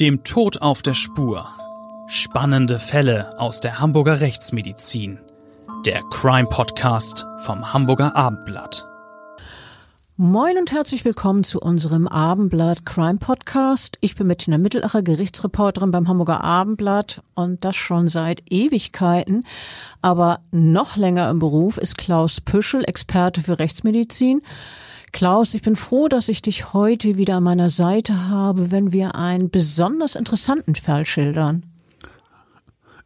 Dem Tod auf der Spur. Spannende Fälle aus der Hamburger Rechtsmedizin. Der Crime Podcast vom Hamburger Abendblatt. Moin und herzlich willkommen zu unserem Abendblatt Crime Podcast. Ich bin Bettina Mittelacher, Gerichtsreporterin beim Hamburger Abendblatt und das schon seit Ewigkeiten. Aber noch länger im Beruf ist Klaus Püschel, Experte für Rechtsmedizin. Klaus, ich bin froh, dass ich dich heute wieder an meiner Seite habe, wenn wir einen besonders interessanten Fall schildern.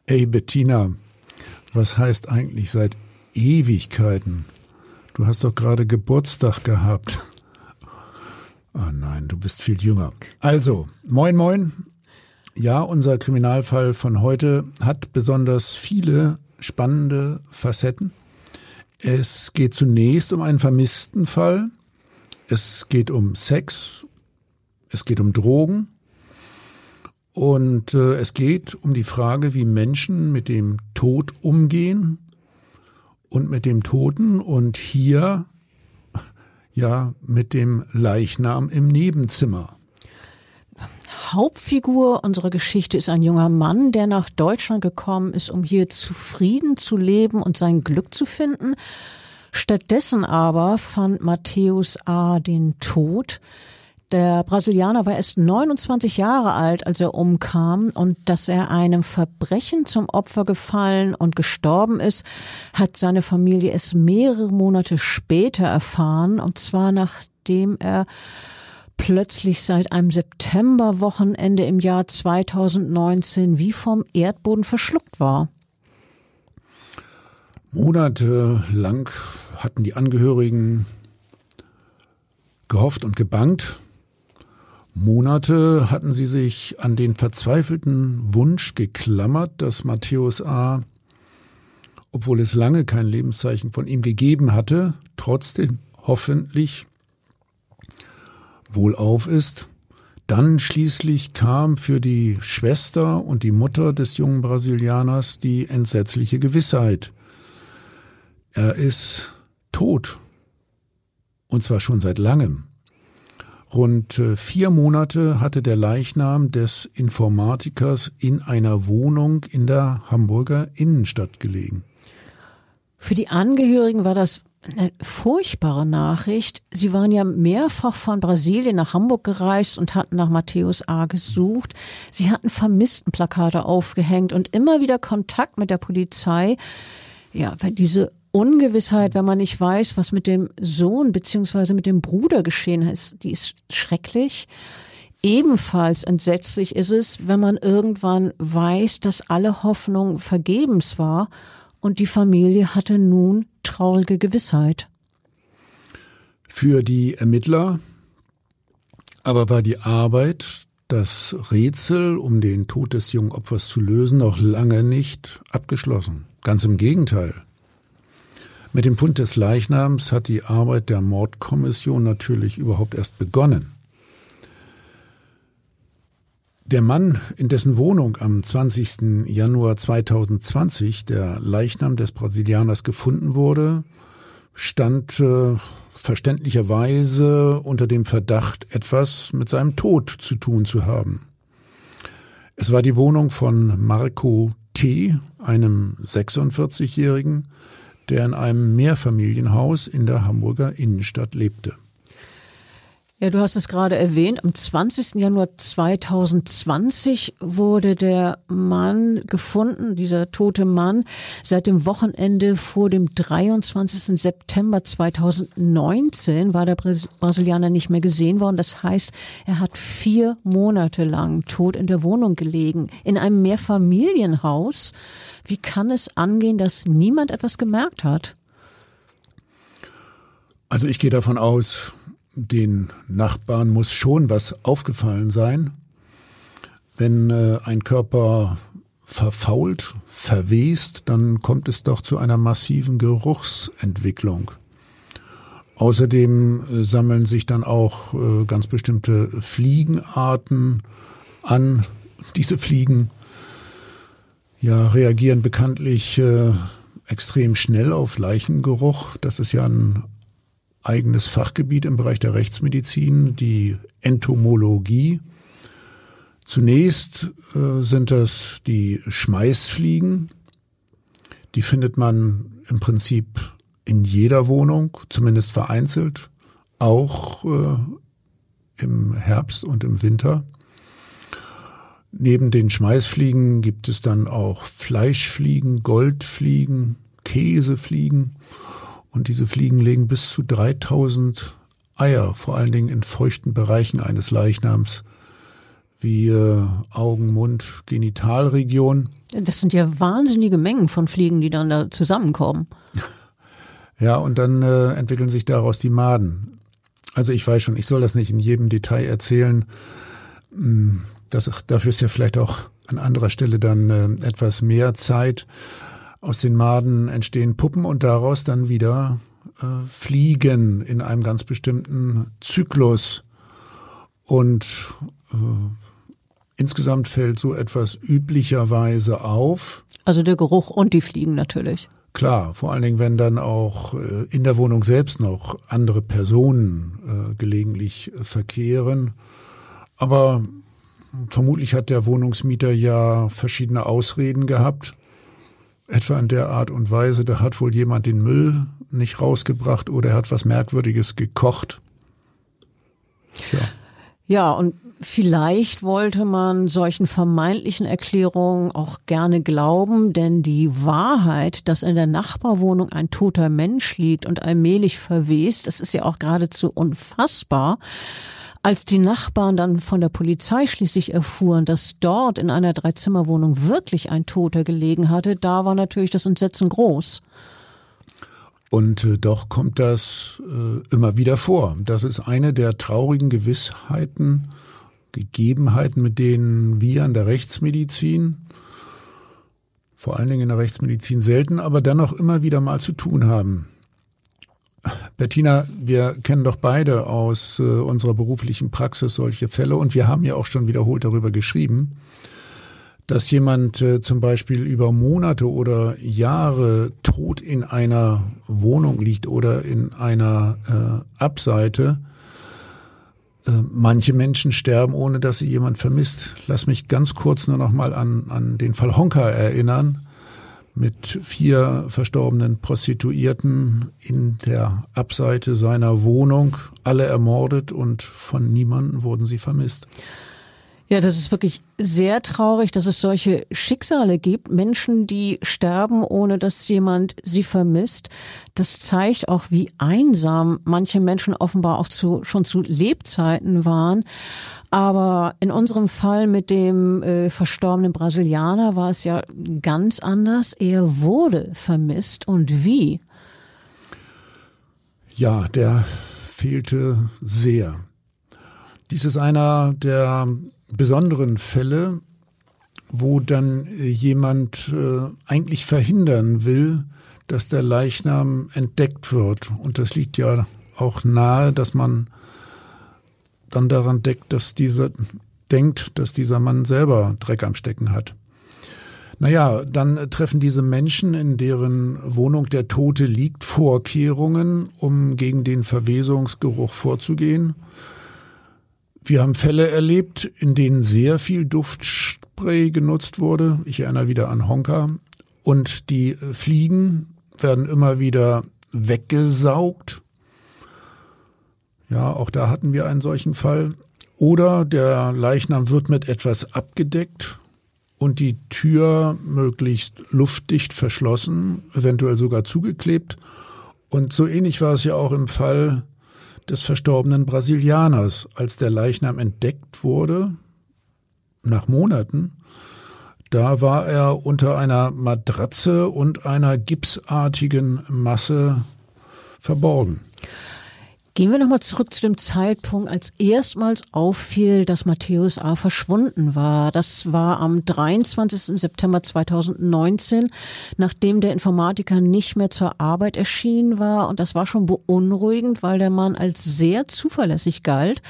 Ey, Bettina, was heißt eigentlich seit Ewigkeiten? Du hast doch gerade Geburtstag gehabt. Ah oh nein, du bist viel jünger. Also, moin, moin. Ja, unser Kriminalfall von heute hat besonders viele spannende Facetten. Es geht zunächst um einen vermissten Fall, es geht um Sex, es geht um Drogen und äh, es geht um die Frage, wie Menschen mit dem Tod umgehen und mit dem Toten und hier ja mit dem Leichnam im Nebenzimmer. Hauptfigur unserer Geschichte ist ein junger Mann, der nach Deutschland gekommen ist, um hier zufrieden zu leben und sein Glück zu finden. Stattdessen aber fand Matthäus A. den Tod. Der Brasilianer war erst 29 Jahre alt, als er umkam und dass er einem Verbrechen zum Opfer gefallen und gestorben ist, hat seine Familie es mehrere Monate später erfahren und zwar nachdem er plötzlich seit einem Septemberwochenende im Jahr 2019 wie vom Erdboden verschluckt war. Monatelang hatten die Angehörigen gehofft und gebangt. Monate hatten sie sich an den verzweifelten Wunsch geklammert, dass Matthäus A., obwohl es lange kein Lebenszeichen von ihm gegeben hatte, trotzdem hoffentlich wohlauf ist. Dann schließlich kam für die Schwester und die Mutter des jungen Brasilianers die entsetzliche Gewissheit. Er ist tot. Und zwar schon seit langem. Rund äh, vier Monate hatte der Leichnam des Informatikers in einer Wohnung in der Hamburger Innenstadt gelegen. Für die Angehörigen war das eine furchtbare Nachricht. Sie waren ja mehrfach von Brasilien nach Hamburg gereist und hatten nach Matthäus A. gesucht. Sie hatten Vermisstenplakate aufgehängt und immer wieder Kontakt mit der Polizei. Ja, weil diese Ungewissheit, wenn man nicht weiß, was mit dem Sohn beziehungsweise mit dem Bruder geschehen ist, die ist schrecklich. Ebenfalls entsetzlich ist es, wenn man irgendwann weiß, dass alle Hoffnung vergebens war und die Familie hatte nun traurige Gewissheit. Für die Ermittler aber war die Arbeit, das Rätsel um den Tod des jungen Opfers zu lösen, noch lange nicht abgeschlossen. Ganz im Gegenteil. Mit dem Fund des Leichnams hat die Arbeit der Mordkommission natürlich überhaupt erst begonnen. Der Mann, in dessen Wohnung am 20. Januar 2020 der Leichnam des Brasilianers gefunden wurde, stand äh, verständlicherweise unter dem Verdacht, etwas mit seinem Tod zu tun zu haben. Es war die Wohnung von Marco T., einem 46-Jährigen, der in einem Mehrfamilienhaus in der Hamburger Innenstadt lebte. Ja, du hast es gerade erwähnt. Am 20. Januar 2020 wurde der Mann gefunden, dieser tote Mann. Seit dem Wochenende vor dem 23. September 2019 war der Brasilianer nicht mehr gesehen worden. Das heißt, er hat vier Monate lang tot in der Wohnung gelegen, in einem Mehrfamilienhaus. Wie kann es angehen, dass niemand etwas gemerkt hat? Also ich gehe davon aus, den Nachbarn muss schon was aufgefallen sein, wenn äh, ein Körper verfault, verwest, dann kommt es doch zu einer massiven Geruchsentwicklung. Außerdem äh, sammeln sich dann auch äh, ganz bestimmte Fliegenarten an. Diese Fliegen ja, reagieren bekanntlich äh, extrem schnell auf Leichengeruch. Das ist ja ein eigenes Fachgebiet im Bereich der Rechtsmedizin, die Entomologie. Zunächst äh, sind das die Schmeißfliegen. Die findet man im Prinzip in jeder Wohnung, zumindest vereinzelt, auch äh, im Herbst und im Winter. Neben den Schmeißfliegen gibt es dann auch Fleischfliegen, Goldfliegen, Käsefliegen. Und diese Fliegen legen bis zu 3000 Eier, vor allen Dingen in feuchten Bereichen eines Leichnams, wie äh, Augen, Mund, Genitalregion. Das sind ja wahnsinnige Mengen von Fliegen, die dann da zusammenkommen. Ja, und dann äh, entwickeln sich daraus die Maden. Also ich weiß schon, ich soll das nicht in jedem Detail erzählen. Das, dafür ist ja vielleicht auch an anderer Stelle dann äh, etwas mehr Zeit. Aus den Maden entstehen Puppen und daraus dann wieder äh, Fliegen in einem ganz bestimmten Zyklus. Und äh, insgesamt fällt so etwas üblicherweise auf. Also der Geruch und die Fliegen natürlich. Klar, vor allen Dingen, wenn dann auch äh, in der Wohnung selbst noch andere Personen äh, gelegentlich äh, verkehren. Aber vermutlich hat der Wohnungsmieter ja verschiedene Ausreden gehabt. Etwa in der Art und Weise, da hat wohl jemand den Müll nicht rausgebracht oder er hat was Merkwürdiges gekocht. Ja. Ja, und vielleicht wollte man solchen vermeintlichen Erklärungen auch gerne glauben, denn die Wahrheit, dass in der Nachbarwohnung ein toter Mensch liegt und allmählich verwest, das ist ja auch geradezu unfassbar. Als die Nachbarn dann von der Polizei schließlich erfuhren, dass dort in einer Dreizimmerwohnung wirklich ein Toter gelegen hatte, da war natürlich das Entsetzen groß. Und äh, doch kommt das äh, immer wieder vor. Das ist eine der traurigen Gewissheiten, Gegebenheiten, mit denen wir in der Rechtsmedizin, vor allen Dingen in der Rechtsmedizin selten, aber dennoch immer wieder mal zu tun haben. Bettina, wir kennen doch beide aus äh, unserer beruflichen Praxis solche Fälle und wir haben ja auch schon wiederholt darüber geschrieben, dass jemand äh, zum Beispiel über Monate oder Jahre tot in einer Wohnung liegt oder in einer äh, Abseite. Äh, manche Menschen sterben, ohne dass sie jemand vermisst. Lass mich ganz kurz nur noch mal an, an den Fall Honka erinnern mit vier verstorbenen Prostituierten in der Abseite seiner Wohnung, alle ermordet und von niemandem wurden sie vermisst. Ja, das ist wirklich sehr traurig, dass es solche Schicksale gibt, Menschen, die sterben, ohne dass jemand sie vermisst. Das zeigt auch, wie einsam manche Menschen offenbar auch zu, schon zu Lebzeiten waren. Aber in unserem Fall mit dem äh, verstorbenen Brasilianer war es ja ganz anders. Er wurde vermisst und wie? Ja, der fehlte sehr. Dies ist einer der besonderen Fälle, wo dann jemand äh, eigentlich verhindern will, dass der Leichnam entdeckt wird. Und das liegt ja auch nahe, dass man dann daran deckt, dass dieser denkt, dass dieser Mann selber Dreck am Stecken hat. Naja, dann treffen diese Menschen, in deren Wohnung der Tote liegt, Vorkehrungen, um gegen den Verwesungsgeruch vorzugehen. Wir haben Fälle erlebt, in denen sehr viel Duftspray genutzt wurde. Ich erinnere wieder an Honka. Und die Fliegen werden immer wieder weggesaugt. Ja, auch da hatten wir einen solchen Fall. Oder der Leichnam wird mit etwas abgedeckt und die Tür möglichst luftdicht verschlossen, eventuell sogar zugeklebt. Und so ähnlich war es ja auch im Fall des verstorbenen Brasilianers, als der Leichnam entdeckt wurde, nach Monaten, da war er unter einer Matratze und einer gipsartigen Masse verborgen. Gehen wir nochmal zurück zu dem Zeitpunkt, als erstmals auffiel, dass Matthäus A. verschwunden war. Das war am 23. September 2019, nachdem der Informatiker nicht mehr zur Arbeit erschienen war. Und das war schon beunruhigend, weil der Mann als sehr zuverlässig galt.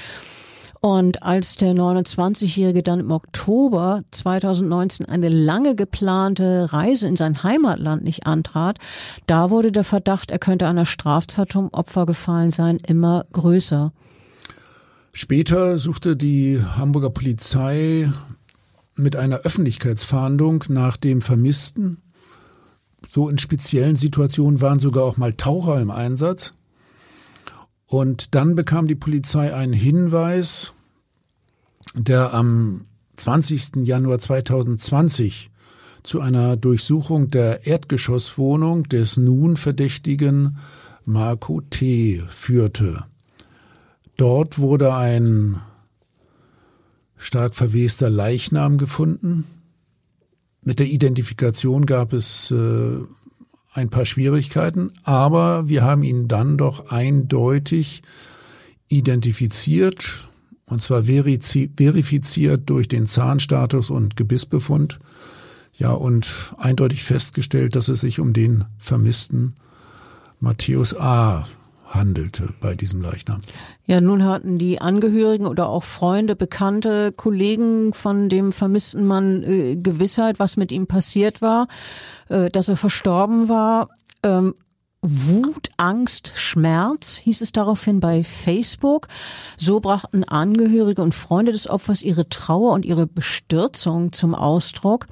Und als der 29-Jährige dann im Oktober 2019 eine lange geplante Reise in sein Heimatland nicht antrat, da wurde der Verdacht, er könnte einer Straftat zum Opfer gefallen sein, immer größer. Später suchte die Hamburger Polizei mit einer Öffentlichkeitsfahndung nach dem Vermissten. So in speziellen Situationen waren sogar auch mal Taucher im Einsatz. Und dann bekam die Polizei einen Hinweis, der am 20. Januar 2020 zu einer Durchsuchung der Erdgeschosswohnung des nun Verdächtigen Marco T. führte. Dort wurde ein stark verwester Leichnam gefunden. Mit der Identifikation gab es äh, ein paar Schwierigkeiten, aber wir haben ihn dann doch eindeutig identifiziert, und zwar verifiziert durch den Zahnstatus und Gebissbefund. Ja, und eindeutig festgestellt, dass es sich um den vermissten Matthäus A handelte bei diesem Leichnam. Ja, nun hatten die Angehörigen oder auch Freunde, Bekannte, Kollegen von dem vermissten Mann äh, Gewissheit, was mit ihm passiert war, äh, dass er verstorben war. Ähm, Wut, Angst, Schmerz hieß es daraufhin bei Facebook. So brachten Angehörige und Freunde des Opfers ihre Trauer und ihre Bestürzung zum Ausdruck.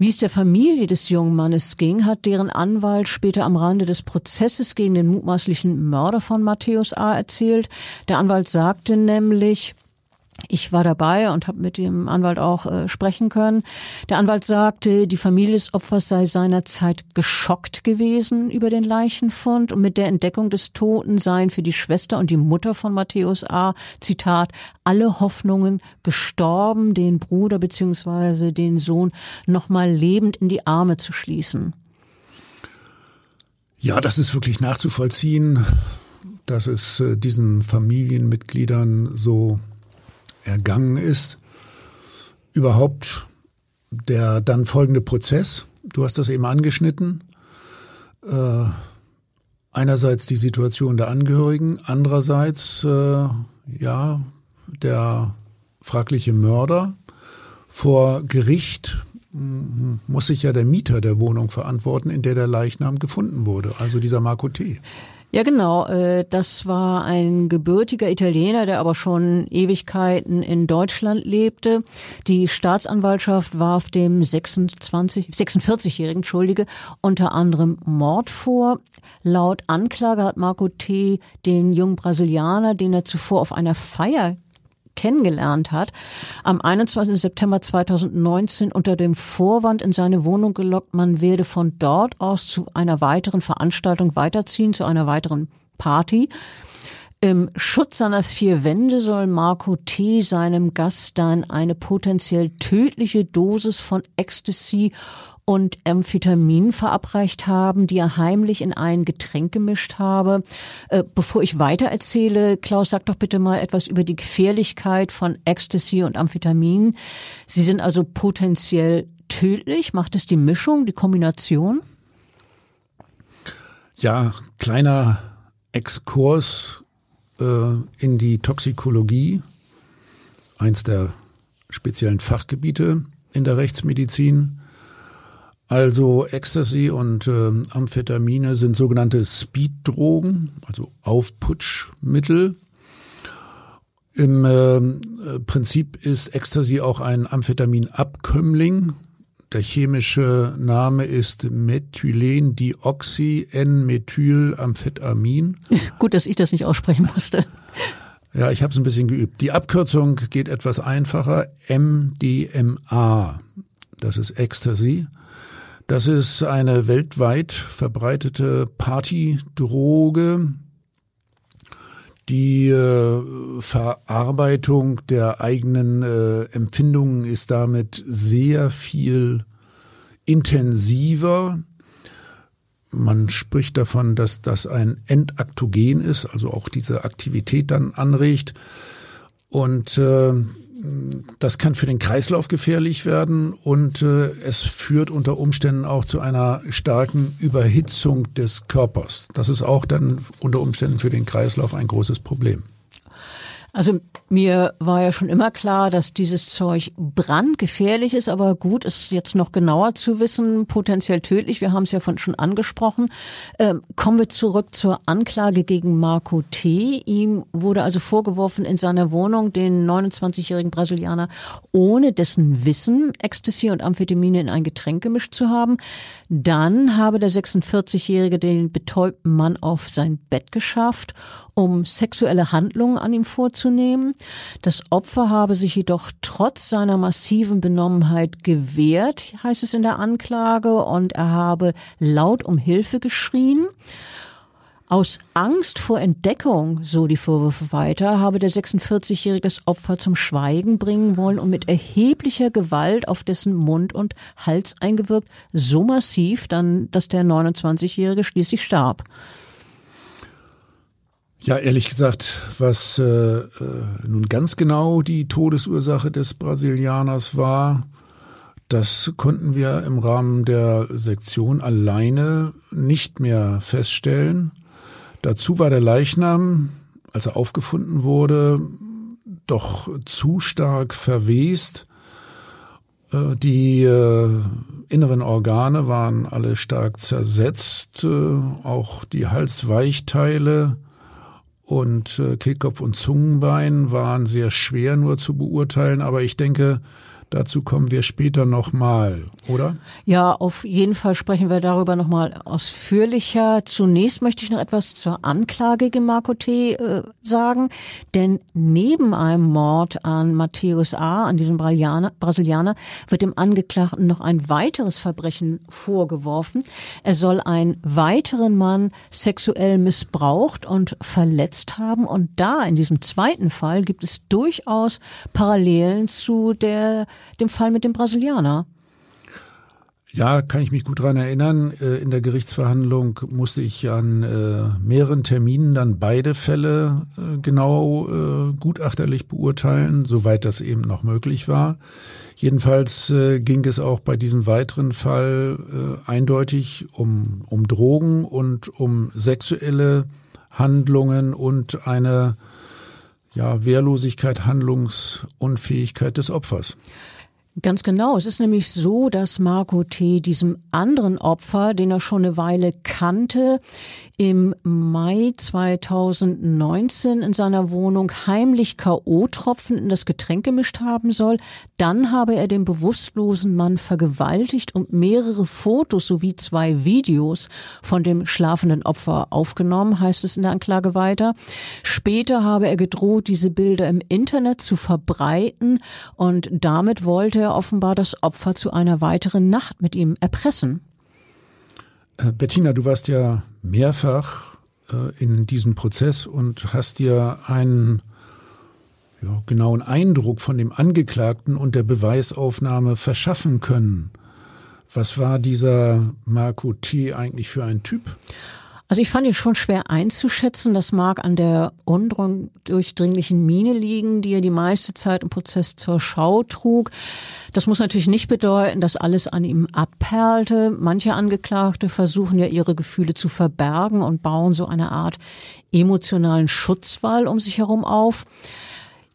Wie es der Familie des jungen Mannes ging, hat deren Anwalt später am Rande des Prozesses gegen den mutmaßlichen Mörder von Matthäus A. erzählt. Der Anwalt sagte nämlich, ich war dabei und habe mit dem Anwalt auch äh, sprechen können. Der Anwalt sagte, die Familie des Opfers sei seinerzeit geschockt gewesen über den Leichenfund und mit der Entdeckung des Toten seien für die Schwester und die Mutter von Matthäus A. Zitat alle Hoffnungen gestorben, den Bruder beziehungsweise den Sohn nochmal lebend in die Arme zu schließen. Ja, das ist wirklich nachzuvollziehen, dass es äh, diesen Familienmitgliedern so ergangen ist. Überhaupt der dann folgende Prozess, du hast das eben angeschnitten, äh, einerseits die Situation der Angehörigen, andererseits äh, ja der fragliche Mörder vor Gericht muss sich ja der Mieter der Wohnung verantworten, in der der Leichnam gefunden wurde, also dieser Marco T. Ja, genau. Äh, das war ein gebürtiger Italiener, der aber schon Ewigkeiten in Deutschland lebte. Die Staatsanwaltschaft warf dem 26, 46-Jährigen, Entschuldige, unter anderem Mord vor. Laut Anklage hat Marco T. den jungen Brasilianer, den er zuvor auf einer Feier kennengelernt hat, am 21. September 2019 unter dem Vorwand in seine Wohnung gelockt, man werde von dort aus zu einer weiteren Veranstaltung weiterziehen, zu einer weiteren Party. Im Schutz seiner vier Wände soll Marco T. seinem Gast dann eine potenziell tödliche Dosis von Ecstasy und Amphetamin verabreicht haben, die er heimlich in ein Getränk gemischt habe. Äh, bevor ich weiter erzähle, Klaus, sag doch bitte mal etwas über die Gefährlichkeit von Ecstasy und Amphetamin. Sie sind also potenziell tödlich. Macht es die Mischung, die Kombination? Ja, kleiner Exkurs in die Toxikologie, eins der speziellen Fachgebiete in der Rechtsmedizin. Also Ecstasy und äh, Amphetamine sind sogenannte Speeddrogen, also Aufputschmittel. Im äh, Prinzip ist Ecstasy auch ein Amphetaminabkömmling. Der chemische Name ist Methylendioxy-N-Methylamphetamin. Gut, dass ich das nicht aussprechen musste. Ja, ich habe es ein bisschen geübt. Die Abkürzung geht etwas einfacher. MDMA. Das ist Ecstasy. Das ist eine weltweit verbreitete Partydroge. Die äh, Verarbeitung der eigenen äh, Empfindungen ist damit sehr viel intensiver. Man spricht davon, dass das ein Endaktogen ist, also auch diese Aktivität dann anregt. Und äh, das kann für den Kreislauf gefährlich werden und äh, es führt unter Umständen auch zu einer starken Überhitzung des Körpers. Das ist auch dann unter Umständen für den Kreislauf ein großes Problem. Also Mir war ja schon immer klar, dass dieses Zeug brandgefährlich ist, aber gut, ist jetzt noch genauer zu wissen, potenziell tödlich. Wir haben es ja von schon angesprochen. Ähm, kommen wir zurück zur Anklage gegen Marco T. Ihm wurde also vorgeworfen, in seiner Wohnung den 29-jährigen Brasilianer ohne dessen Wissen Ecstasy und Amphetamine in ein Getränk gemischt zu haben. Dann habe der 46-jährige den betäubten Mann auf sein Bett geschafft, um sexuelle Handlungen an ihm vorzunehmen. Das Opfer habe sich jedoch trotz seiner massiven Benommenheit gewehrt, heißt es in der Anklage, und er habe laut um Hilfe geschrien. Aus Angst vor Entdeckung, so die Vorwürfe weiter, habe der 46-Jährige das Opfer zum Schweigen bringen wollen und mit erheblicher Gewalt auf dessen Mund und Hals eingewirkt, so massiv dann, dass der 29-Jährige schließlich starb. Ja, ehrlich gesagt, was äh, äh, nun ganz genau die Todesursache des Brasilianers war, das konnten wir im Rahmen der Sektion alleine nicht mehr feststellen. Dazu war der Leichnam, als er aufgefunden wurde, doch zu stark verwest. Äh, die äh, inneren Organe waren alle stark zersetzt, auch die Halsweichteile und äh, Kehlkopf und Zungenbein waren sehr schwer nur zu beurteilen, aber ich denke, Dazu kommen wir später nochmal, oder? Ja, auf jeden Fall sprechen wir darüber nochmal ausführlicher. Zunächst möchte ich noch etwas zur Anklage gegen Marco T. Äh, sagen, denn neben einem Mord an Matthäus A., an diesem Brasilianer, Brasilianer, wird dem Angeklagten noch ein weiteres Verbrechen vorgeworfen. Er soll einen weiteren Mann sexuell missbraucht und verletzt haben und da in diesem zweiten Fall gibt es durchaus Parallelen zu der dem Fall mit dem Brasilianer. Ja, kann ich mich gut dran erinnern. Äh, in der Gerichtsverhandlung musste ich an äh, mehreren Terminen dann beide Fälle äh, genau gutachterlich beurteilen, soweit das eben noch möglich war. Jedenfalls ging es auch bei diesem weiteren Fall eindeutig um, um Drogen und um sexuelle Handlungen und eine ja, Wehrlosigkeit, Handlungsunfähigkeit des Opfers. Ganz genau. Es ist nämlich so, dass Marco T. diesem anderen Opfer, den er schon eine Weile kannte, im Mai 2019 in seiner Wohnung heimlich K.O.-Tropfen in das Getränk gemischt haben soll. Dann habe er den bewusstlosen Mann vergewaltigt und mehrere Fotos sowie zwei Videos von dem schlafenden Opfer aufgenommen, heißt es in der Anklage weiter. Später habe er gedroht, diese Bilder im Internet zu verbreiten und damit wollte er offenbar das Opfer zu einer weiteren Nacht mit ihm erpressen. Äh, Bettina, du warst ja mehrfach äh, in diesem Prozess und hast dir einen ja, genauen Eindruck von dem Angeklagten und der Beweisaufnahme verschaffen können. Was war dieser Marco T. eigentlich für ein Typ? Also ich fand ihn schon schwer einzuschätzen. Das mag an der undurchdringlichen Miene liegen, die er die meiste Zeit im Prozess zur Schau trug. Das muss natürlich nicht bedeuten, dass alles an ihm abperlte. Manche Angeklagte versuchen ja ihre Gefühle zu verbergen und bauen so eine Art emotionalen Schutzwall um sich herum auf.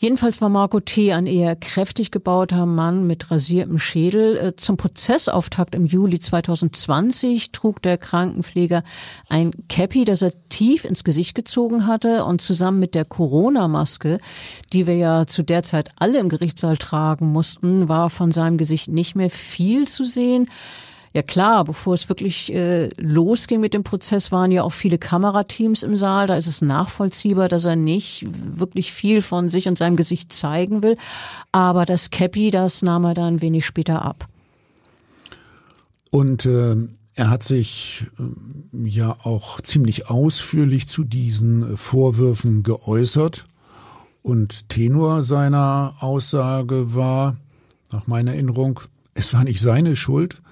Jedenfalls war Marco T. ein eher kräftig gebauter Mann mit rasiertem Schädel. Äh, zum Prozessauftakt im Juli 2020 trug der Krankenpfleger ein Cappy, das er tief ins Gesicht gezogen hatte und zusammen mit der Corona-Maske, die wir ja zu der Zeit alle im Gerichtssaal tragen mussten, war von seinem Gesicht nicht mehr viel zu sehen. Ja klar, bevor es wirklich äh, losging mit dem Prozess, waren ja auch viele Kamerateams im Saal. Da ist es nachvollziehbar, dass er nicht wirklich viel von sich und seinem Gesicht zeigen will. Aber das Cappy, das nahm er dann wenig später ab. Und äh, er hat sich äh, ja auch ziemlich ausführlich zu diesen Vorwürfen geäußert. Und Tenor seiner Aussage war, nach meiner Erinnerung, es war nicht seine Schuld, äh,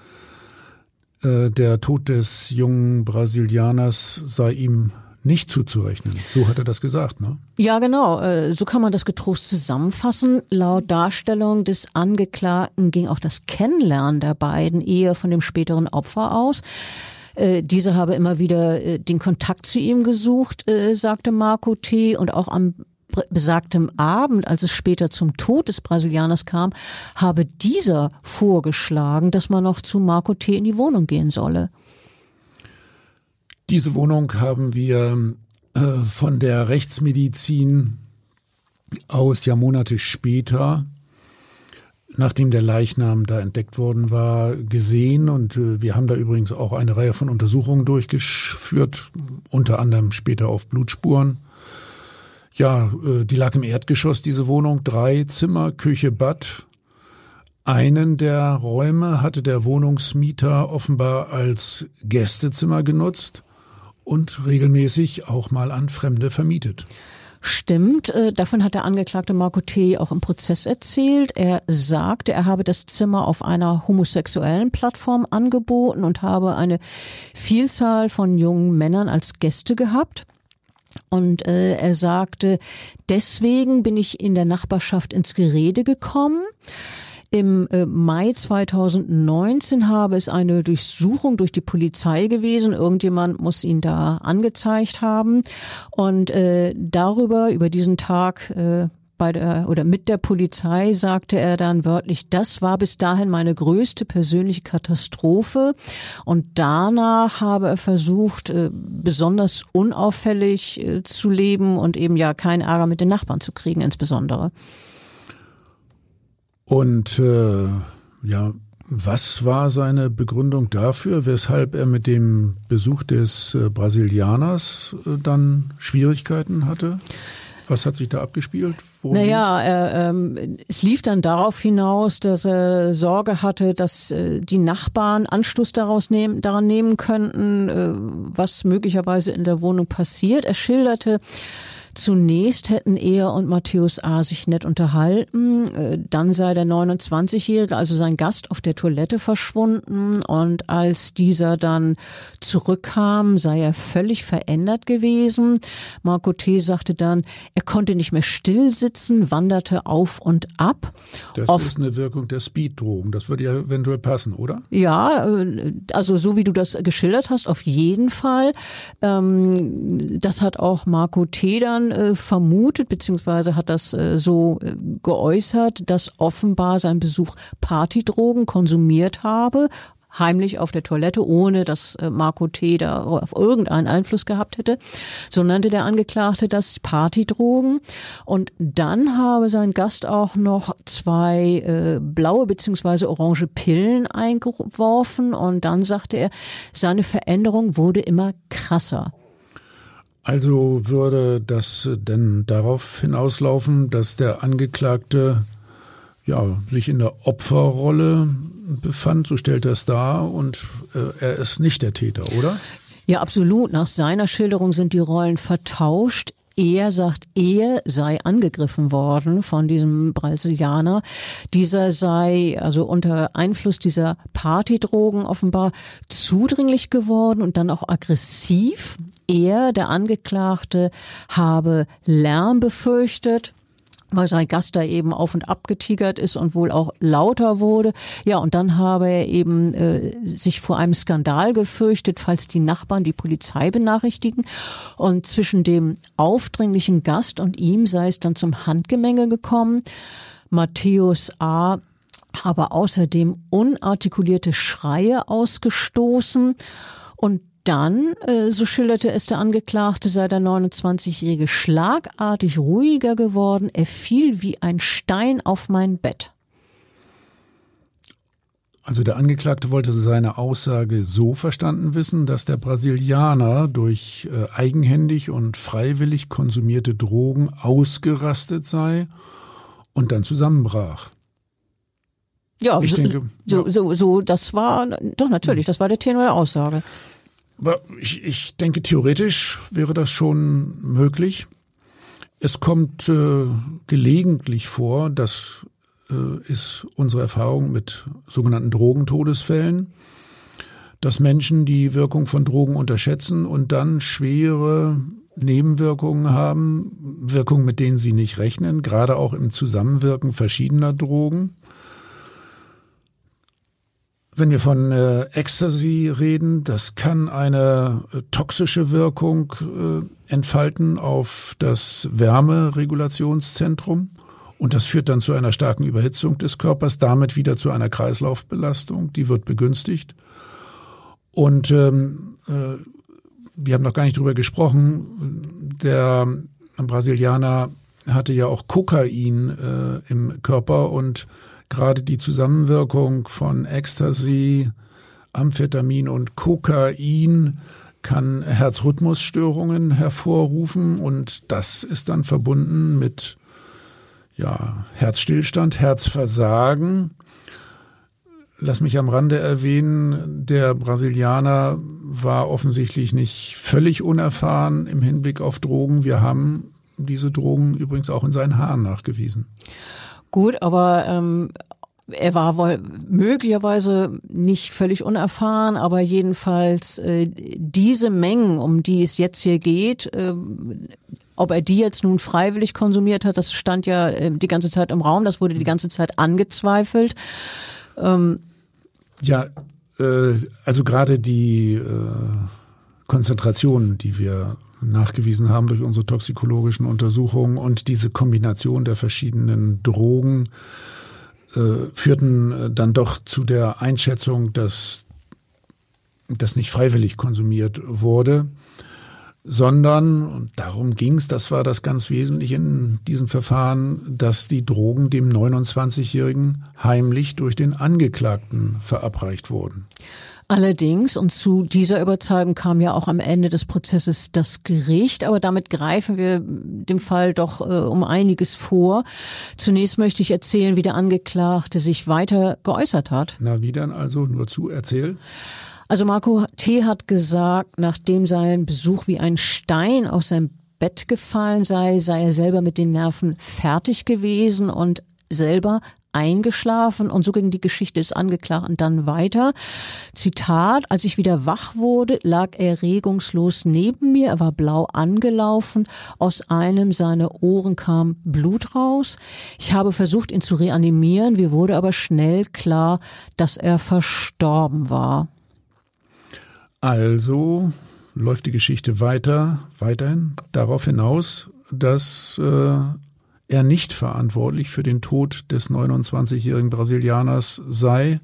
der Tod des jungen Brasilianers sei ihm nicht zuzurechnen. So hat er das gesagt, ne? Ja, genau. Äh, so kann man das getrost zusammenfassen. Laut Darstellung des Angeklagten ging auch das Kennenlernen der beiden eher von dem späteren Opfer aus. Äh, diese habe immer wieder den Kontakt zu ihm gesucht, sagte Marco T. Und auch am besagtem Abend, als es später zum Tod des Brasilianers kam, habe dieser vorgeschlagen, dass man noch zu Marco T. in die Wohnung gehen solle. Diese Wohnung haben wir äh, von der Rechtsmedizin aus ja Monate später nachdem der Leichnam da entdeckt worden war, gesehen. Und äh, wir haben da übrigens auch eine Reihe von Untersuchungen durchgeführt, unter anderem später auf Blutspuren. Ja, äh, die lag im Erdgeschoss, diese Wohnung. Drei Zimmer, Küche, Bad. Einen der Räume hatte der Wohnungsmieter offenbar als Gästezimmer genutzt und regelmäßig auch mal an Fremde vermietet. Stimmt, äh, davon hat der Angeklagte Marco T. auch im Prozess erzählt. Er sagte, er habe das Zimmer auf einer homosexuellen Plattform angeboten und habe eine Vielzahl von jungen Männern als Gäste gehabt. Und äh, er sagte, deswegen bin ich in der Nachbarschaft ins Gerede gekommen. Im äh, Mai 2019 habe es eine Durchsuchung durch die Polizei gewesen. Irgendjemand muss ihn da angezeigt haben. Und äh, darüber, über diesen Tag, äh, bei der oder mit der Polizei sagte er dann wörtlich, das war bis dahin meine größte persönliche Katastrophe. Und danach habe er versucht, äh, besonders unauffällig äh, zu leben und eben ja keinen Ärger mit den Nachbarn zu kriegen, insbesondere. Und äh, ja, was war seine Begründung dafür, weshalb er mit dem Besuch des äh, Brasilianers dann Schwierigkeiten hatte? Was hat sich da abgespielt? Worum naja, er, ähm, es lief dann darauf hinaus, dass er Sorge hatte, dass äh, die Nachbarn Anschluss daraus nehmen, daran nehmen könnten, äh, was möglicherweise in der Wohnung passiert. Er schilderte, Zunächst hätten er und Matthäus A. sich nett unterhalten. Äh, dann sei der 29-Jährige, also sein Gast, auf der Toilette verschwunden. Und als dieser dann zurückkam, sei er völlig verändert gewesen. Marco T. sagte dann, er konnte nicht mehr still sitzen, wanderte auf und ab. Das auf ist eine Wirkung der Speeddrogen. Das würde ja eventuell passen, oder? Ja, äh, also so wie du das geschildert hast, auf jeden Fall. Ähm, das hat auch Marco T. dann dann äh, vermutet, beziehungsweise hat das äh, so äh, geäußert, dass offenbar sein Besuch Partydrogen konsumiert habe, heimlich auf der Toilette, ohne dass äh, Marco T. da auf irgendeinen Einfluss gehabt hätte. So nannte der Angeklagte das Partydrogen. Und dann habe sein Gast auch noch zwei äh, blaue beziehungsweise orange Pillen eingeworfen. Und dann sagte er, seine Veränderung wurde immer krasser. Also würde das denn darauf hinauslaufen, dass der Angeklagte ja, sich in der Opferrolle befand, so stellt er es dar, und äh, er ist nicht der Täter, oder? Ja, absolut. Nach seiner Schilderung sind die Rollen vertauscht. Er sagt, er sei angegriffen worden von diesem Brasilianer. Dieser sei also unter Einfluss dieser Partydrogen offenbar zudringlich geworden und dann auch aggressiv. Er, der Angeklagte, habe Lärm befürchtet weil sein Gast da eben auf und ab getigert ist und wohl auch lauter wurde. Ja, und dann habe er eben äh, sich vor einem Skandal gefürchtet, falls die Nachbarn die Polizei benachrichtigen. Und zwischen dem aufdringlichen Gast und ihm sei es dann zum Handgemenge gekommen. Matthäus A habe außerdem unartikulierte Schreie ausgestoßen und dann, äh, so schilderte es der Angeklagte, sei der 29-Jährige schlagartig ruhiger geworden. Er fiel wie ein Stein auf mein Bett. Also der Angeklagte wollte seine Aussage so verstanden wissen, dass der Brasilianer durch äh, eigenhändig und freiwillig konsumierte Drogen ausgerastet sei und dann zusammenbrach. Ja, ich so, denke, so, ja. so, so, das war, doch natürlich, das war der Tenor der Aussage. Aber ich, ich denke, theoretisch wäre das schon möglich. Es kommt äh, gelegentlich vor, das äh, ist unsere Erfahrung mit sogenannten Drogentodesfällen, dass Menschen die Wirkung von Drogen unterschätzen und dann schwere Nebenwirkungen haben, Wirkungen, mit denen sie nicht rechnen, gerade auch im Zusammenwirken verschiedener Drogen. Wenn wir von äh, Ecstasy reden, das kann eine äh, toxische Wirkung äh, entfalten auf das Wärmeregulationszentrum. Und das führt dann zu einer starken Überhitzung des Körpers, damit wieder zu einer Kreislaufbelastung, die wird begünstigt. Und ähm, äh, wir haben noch gar nicht drüber gesprochen, der Brasilianer hatte ja auch Kokain äh, im Körper und gerade die Zusammenwirkung von Ecstasy, Amphetamin und Kokain kann Herzrhythmusstörungen hervorrufen und das ist dann verbunden mit ja, Herzstillstand, Herzversagen. Lass mich am Rande erwähnen, der Brasilianer war offensichtlich nicht völlig unerfahren im Hinblick auf Drogen. Wir haben diese Drogen übrigens auch in seinen Haaren nachgewiesen. Gut, aber ähm, er war wohl möglicherweise nicht völlig unerfahren, aber jedenfalls äh, diese Mengen, um die es jetzt hier geht, äh, ob er die jetzt nun freiwillig konsumiert hat, das stand ja äh, die ganze Zeit im Raum, das wurde die ganze Zeit angezweifelt. Ähm, ja, äh, also gerade die äh, Konzentrationen, die wir nachgewiesen haben durch unsere toxikologischen Untersuchungen und diese Kombination der verschiedenen Drogen äh, führten äh, dann doch zu der Einschätzung, dass das nicht freiwillig konsumiert wurde, sondern, und darum ging es, das war das ganz Wesentliche in diesem Verfahren, dass die Drogen dem 29-Jährigen heimlich durch den Angeklagten verabreicht wurden. Allerdings, und zu dieser Überzeugung kam ja auch am Ende des Prozesses das Gericht, aber damit greifen wir dem Fall doch äh, um einiges vor. Zunächst möchte ich erzählen, wie der Angeklagte sich weiter geäußert hat. Na, wie dann also? Nur zu erzählen? Also Marco T. hat gesagt, nachdem sein Besuch wie ein Stein aus seinem Bett gefallen sei, sei er selber mit den Nerven fertig gewesen und selber eingeschlafen und so ging die Geschichte des Angeklagten dann weiter. Zitat, als ich wieder wach wurde, lag er regungslos neben mir, er war blau angelaufen, aus einem seiner Ohren kam Blut raus. Ich habe versucht, ihn zu reanimieren, mir wurde aber schnell klar, dass er verstorben war. Also läuft die Geschichte weiter, weiterhin darauf hinaus, dass äh, er nicht verantwortlich für den Tod des 29-jährigen Brasilianers sei.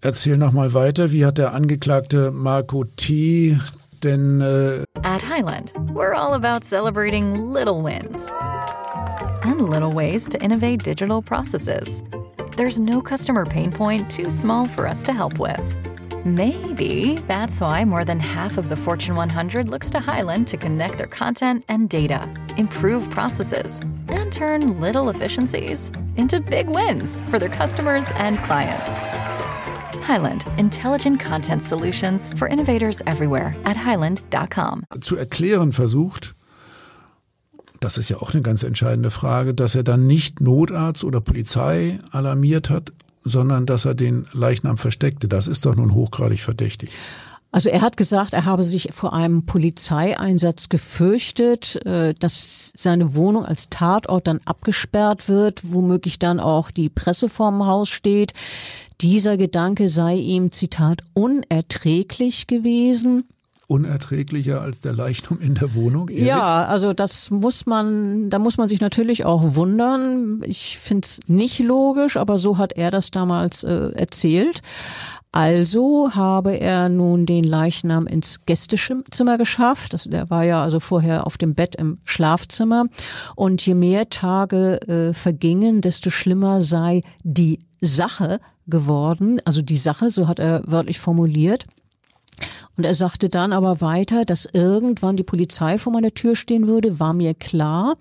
Erzähl noch mal weiter, wie hat der Angeklagte Marco T. denn äh At Highland, we're all about celebrating little wins and little ways to innovate digital processes. There's no customer pain point too small for us to help with. Maybe that's why more than half of the Fortune 100 looks to Highland to connect their content and data, improve processes, and turn little efficiencies into big wins for their customers and clients. Highland, intelligent content solutions for innovators everywhere at highland.com. Zu erklären versucht, das ist ja auch eine ganz entscheidende Frage, dass er dann nicht Notarzt oder Polizei alarmiert hat, sondern dass er den Leichnam versteckte. Das ist doch nun hochgradig verdächtig. Also er hat gesagt, er habe sich vor einem Polizeieinsatz gefürchtet, äh, dass seine Wohnung als Tatort dann abgesperrt wird, womöglich dann auch die Presse vorm Haus steht. Dieser Gedanke sei ihm, Zitat, unerträglich gewesen unerträglicher als der Leichnam in der Wohnung? Ehrlich? Ja, also das muss man, da muss man sich natürlich auch wundern. Ich finde es nicht logisch, aber so hat er das damals äh, erzählt. Also habe er nun den Leichnam ins Gästezimmer geschafft. Das, der war ja also vorher auf dem Bett im Schlafzimmer. Und je mehr Tage äh, vergingen, desto schlimmer sei die Sache geworden. Also die Sache, so hat er wörtlich formuliert. Und er sagte dann aber weiter, dass irgendwann die Polizei vor meiner Tür stehen würde, war mir klar.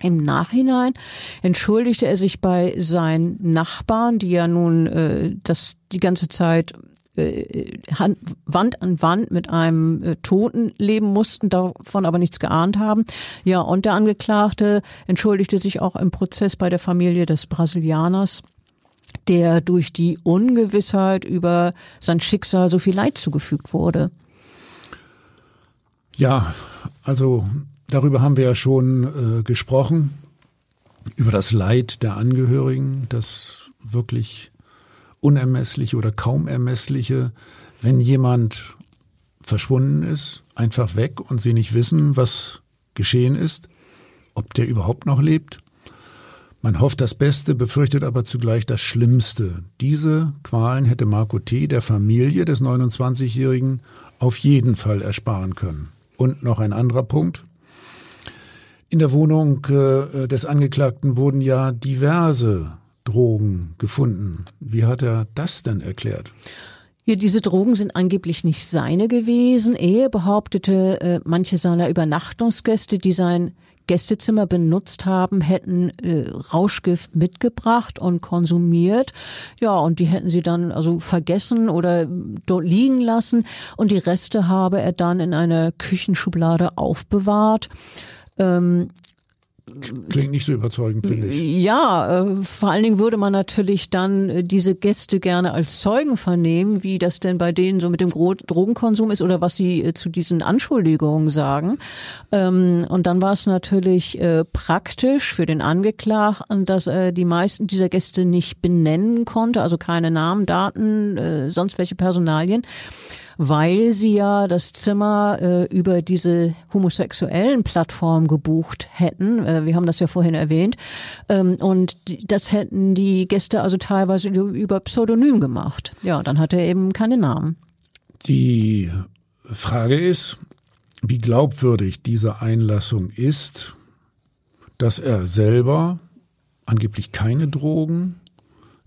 Im Nachhinein entschuldigte er sich bei seinen Nachbarn, die ja nun äh, das die ganze Zeit äh, Hand, Wand an Wand mit einem äh, Toten leben mussten, davon aber nichts geahnt haben. Ja, und der Angeklagte entschuldigte sich auch im Prozess bei der Familie des Brasilianers der durch die Ungewissheit über sein Schicksal so viel Leid zugefügt wurde. Ja, also darüber haben wir ja schon äh, gesprochen, über das Leid der Angehörigen, das wirklich unermessliche oder kaum ermessliche, wenn jemand verschwunden ist, einfach weg und sie nicht wissen, was geschehen ist, ob der überhaupt noch lebt. Man hofft das Beste, befürchtet aber zugleich das Schlimmste. Diese Qualen hätte Marco T. der Familie des 29-Jährigen auf jeden Fall ersparen können. Und noch ein anderer Punkt. In der Wohnung äh, des Angeklagten wurden ja diverse Drogen gefunden. Wie hat er das denn erklärt? Ja, diese Drogen sind angeblich nicht seine gewesen. Er behauptete, äh, manche seiner Übernachtungsgäste, die sein Gästezimmer benutzt haben, hätten äh, Rauschgift mitgebracht und konsumiert. Ja, und die hätten sie dann also vergessen oder dort liegen lassen. Und die Reste habe er dann in einer Küchenschublade aufbewahrt. Ähm, Klingt nicht so überzeugend, finde ich. Ja, äh, vor allen Dingen würde man natürlich dann äh, diese Gäste gerne als Zeugen vernehmen, wie das denn bei denen so mit dem Drogenkonsum ist oder was sie äh, zu diesen Anschuldigungen sagen. Ähm, und dann war es natürlich praktisch für den Angeklagten, dass er die meisten dieser Gäste nicht benennen konnte, also keine Namen, Daten, sonst welche Personalien weil sie ja das Zimmer äh, über diese homosexuellen Plattform gebucht hätten. Äh, wir haben das ja vorhin erwähnt. Ähm, und das hätten die Gäste also teilweise über Pseudonym gemacht. Ja, dann hat er eben keine Namen. Die Frage ist, wie glaubwürdig diese Einlassung ist, dass er selber angeblich keine Drogen